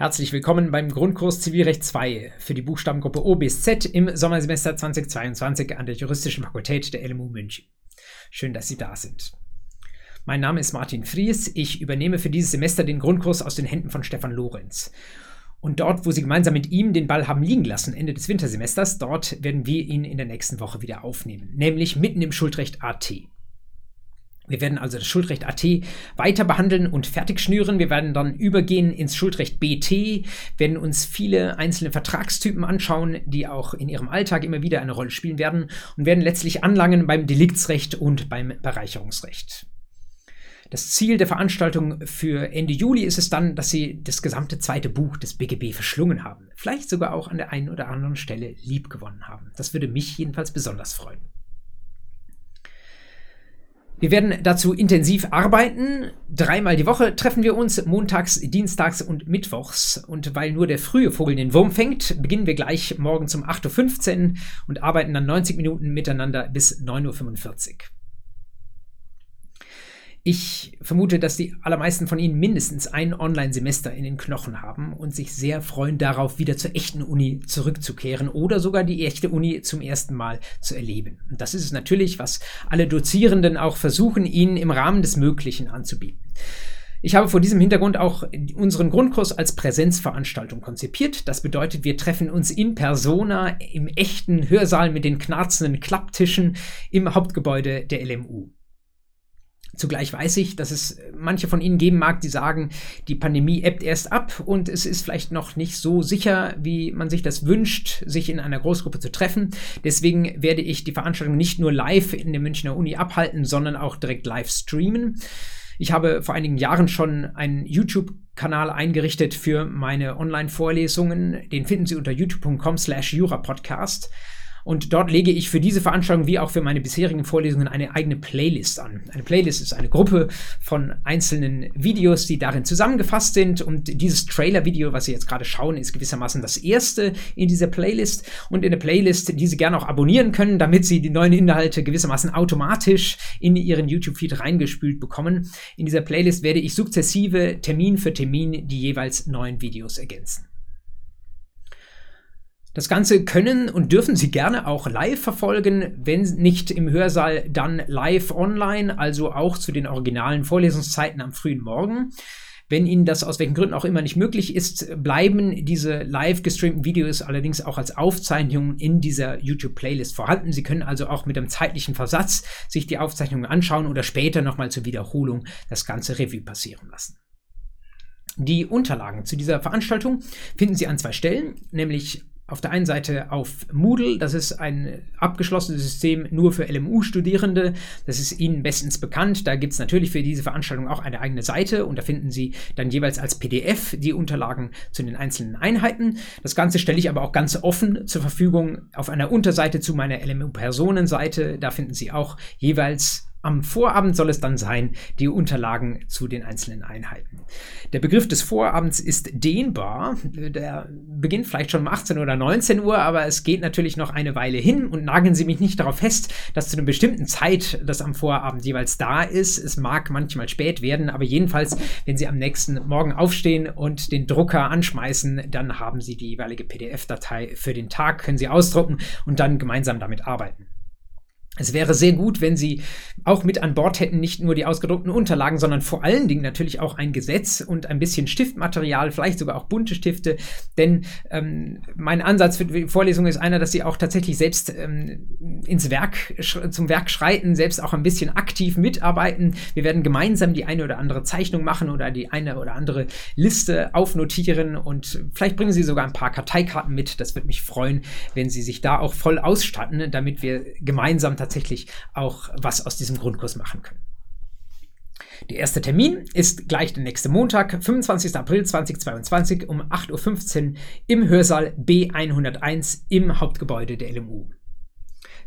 Herzlich willkommen beim Grundkurs Zivilrecht 2 für die Buchstabengruppe O bis Z im Sommersemester 2022 an der Juristischen Fakultät der LMU München. Schön, dass Sie da sind. Mein Name ist Martin Fries. Ich übernehme für dieses Semester den Grundkurs aus den Händen von Stefan Lorenz. Und dort, wo Sie gemeinsam mit ihm den Ball haben liegen lassen, Ende des Wintersemesters, dort werden wir ihn in der nächsten Woche wieder aufnehmen, nämlich mitten im Schuldrecht AT. Wir werden also das Schuldrecht AT weiter behandeln und fertig schnüren. Wir werden dann übergehen ins Schuldrecht BT, werden uns viele einzelne Vertragstypen anschauen, die auch in ihrem Alltag immer wieder eine Rolle spielen werden und werden letztlich anlangen beim Deliktsrecht und beim Bereicherungsrecht. Das Ziel der Veranstaltung für Ende Juli ist es dann, dass Sie das gesamte zweite Buch des BGB verschlungen haben. Vielleicht sogar auch an der einen oder anderen Stelle liebgewonnen haben. Das würde mich jedenfalls besonders freuen. Wir werden dazu intensiv arbeiten. Dreimal die Woche treffen wir uns, montags, dienstags und mittwochs. Und weil nur der frühe Vogel den Wurm fängt, beginnen wir gleich morgens um 8.15 Uhr und arbeiten dann 90 Minuten miteinander bis 9.45 Uhr. Ich vermute, dass die allermeisten von Ihnen mindestens ein Online-Semester in den Knochen haben und sich sehr freuen darauf, wieder zur echten Uni zurückzukehren oder sogar die echte Uni zum ersten Mal zu erleben. Und das ist es natürlich, was alle Dozierenden auch versuchen, Ihnen im Rahmen des Möglichen anzubieten. Ich habe vor diesem Hintergrund auch unseren Grundkurs als Präsenzveranstaltung konzipiert. Das bedeutet, wir treffen uns in persona im echten Hörsaal mit den knarzenden Klapptischen im Hauptgebäude der LMU. Zugleich weiß ich, dass es manche von Ihnen geben mag, die sagen, die Pandemie ebbt erst ab und es ist vielleicht noch nicht so sicher, wie man sich das wünscht, sich in einer Großgruppe zu treffen. Deswegen werde ich die Veranstaltung nicht nur live in der Münchner Uni abhalten, sondern auch direkt live streamen. Ich habe vor einigen Jahren schon einen YouTube-Kanal eingerichtet für meine Online-Vorlesungen. Den finden Sie unter youtube.com slash jurapodcast. Und dort lege ich für diese Veranstaltung wie auch für meine bisherigen Vorlesungen eine eigene Playlist an. Eine Playlist ist eine Gruppe von einzelnen Videos, die darin zusammengefasst sind. Und dieses Trailer-Video, was Sie jetzt gerade schauen, ist gewissermaßen das erste in dieser Playlist. Und in der Playlist, die Sie gerne auch abonnieren können, damit Sie die neuen Inhalte gewissermaßen automatisch in Ihren YouTube-Feed reingespült bekommen. In dieser Playlist werde ich sukzessive Termin für Termin die jeweils neuen Videos ergänzen. Das Ganze können und dürfen Sie gerne auch live verfolgen, wenn nicht im Hörsaal, dann live online, also auch zu den originalen Vorlesungszeiten am frühen Morgen. Wenn Ihnen das aus welchen Gründen auch immer nicht möglich ist, bleiben diese live gestreamten Videos allerdings auch als Aufzeichnungen in dieser YouTube-Playlist vorhanden. Sie können also auch mit einem zeitlichen Versatz sich die Aufzeichnungen anschauen oder später nochmal zur Wiederholung das ganze Revue passieren lassen. Die Unterlagen zu dieser Veranstaltung finden Sie an zwei Stellen, nämlich auf der einen Seite auf Moodle, das ist ein abgeschlossenes System nur für LMU-Studierende. Das ist Ihnen bestens bekannt. Da gibt es natürlich für diese Veranstaltung auch eine eigene Seite und da finden Sie dann jeweils als PDF die Unterlagen zu den einzelnen Einheiten. Das Ganze stelle ich aber auch ganz offen zur Verfügung auf einer Unterseite zu meiner LMU-Personenseite. Da finden Sie auch jeweils am Vorabend soll es dann sein, die Unterlagen zu den einzelnen Einheiten. Der Begriff des Vorabends ist dehnbar. Der beginnt vielleicht schon um 18 oder 19 Uhr, aber es geht natürlich noch eine Weile hin und nageln Sie mich nicht darauf fest, dass zu einer bestimmten Zeit das am Vorabend jeweils da ist. Es mag manchmal spät werden, aber jedenfalls, wenn Sie am nächsten Morgen aufstehen und den Drucker anschmeißen, dann haben Sie die jeweilige PDF-Datei für den Tag, können Sie ausdrucken und dann gemeinsam damit arbeiten. Es wäre sehr gut, wenn Sie auch mit an Bord hätten, nicht nur die ausgedruckten Unterlagen, sondern vor allen Dingen natürlich auch ein Gesetz und ein bisschen Stiftmaterial, vielleicht sogar auch bunte Stifte. Denn ähm, mein Ansatz für die Vorlesung ist einer, dass Sie auch tatsächlich selbst ähm, ins Werk, zum Werk schreiten, selbst auch ein bisschen aktiv mitarbeiten. Wir werden gemeinsam die eine oder andere Zeichnung machen oder die eine oder andere Liste aufnotieren und vielleicht bringen Sie sogar ein paar Karteikarten mit. Das würde mich freuen, wenn Sie sich da auch voll ausstatten, damit wir gemeinsam tatsächlich auch was aus diesem Grundkurs machen können. Der erste Termin ist gleich der nächste Montag, 25. April 2022 um 8.15 Uhr im Hörsaal B101 im Hauptgebäude der LMU.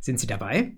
Sind Sie dabei?